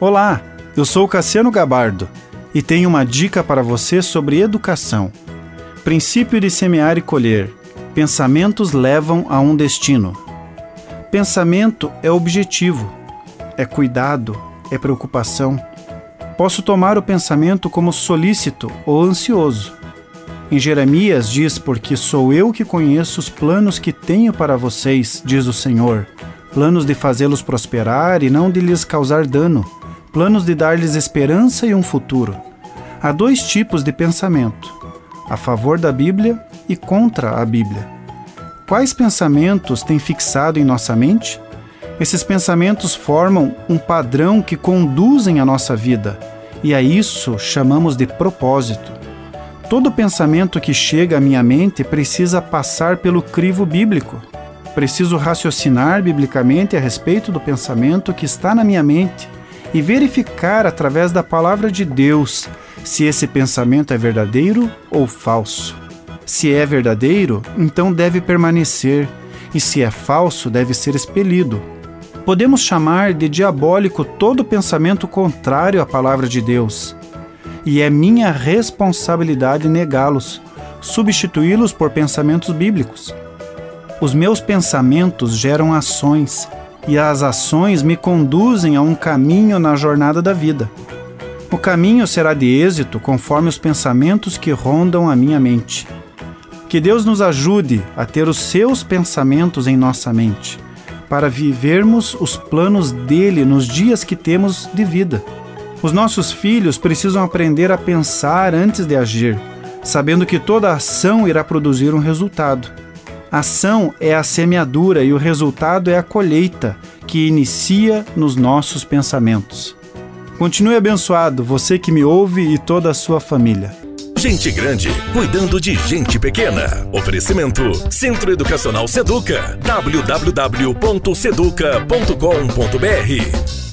Olá, eu sou Cassiano Gabardo e tenho uma dica para você sobre educação. Princípio de semear e colher. Pensamentos levam a um destino. Pensamento é objetivo, é cuidado, é preocupação. Posso tomar o pensamento como solícito ou ansioso. Em Jeremias diz: Porque sou eu que conheço os planos que tenho para vocês, diz o Senhor, planos de fazê-los prosperar e não de lhes causar dano planos de dar-lhes esperança e um futuro. Há dois tipos de pensamento: a favor da Bíblia e contra a Bíblia. Quais pensamentos têm fixado em nossa mente? Esses pensamentos formam um padrão que conduzem a nossa vida, e a isso chamamos de propósito. Todo pensamento que chega à minha mente precisa passar pelo crivo bíblico. Preciso raciocinar biblicamente a respeito do pensamento que está na minha mente e verificar através da palavra de Deus se esse pensamento é verdadeiro ou falso. Se é verdadeiro, então deve permanecer, e se é falso, deve ser expelido. Podemos chamar de diabólico todo pensamento contrário à palavra de Deus. E é minha responsabilidade negá-los, substituí-los por pensamentos bíblicos. Os meus pensamentos geram ações e as ações me conduzem a um caminho na jornada da vida. O caminho será de êxito conforme os pensamentos que rondam a minha mente. Que Deus nos ajude a ter os seus pensamentos em nossa mente, para vivermos os planos dele nos dias que temos de vida. Os nossos filhos precisam aprender a pensar antes de agir, sabendo que toda ação irá produzir um resultado. Ação é a semeadura e o resultado é a colheita que inicia nos nossos pensamentos. Continue abençoado, você que me ouve e toda a sua família. Gente grande cuidando de gente pequena. Oferecimento Centro Educacional Seduca. www.seduca.com.br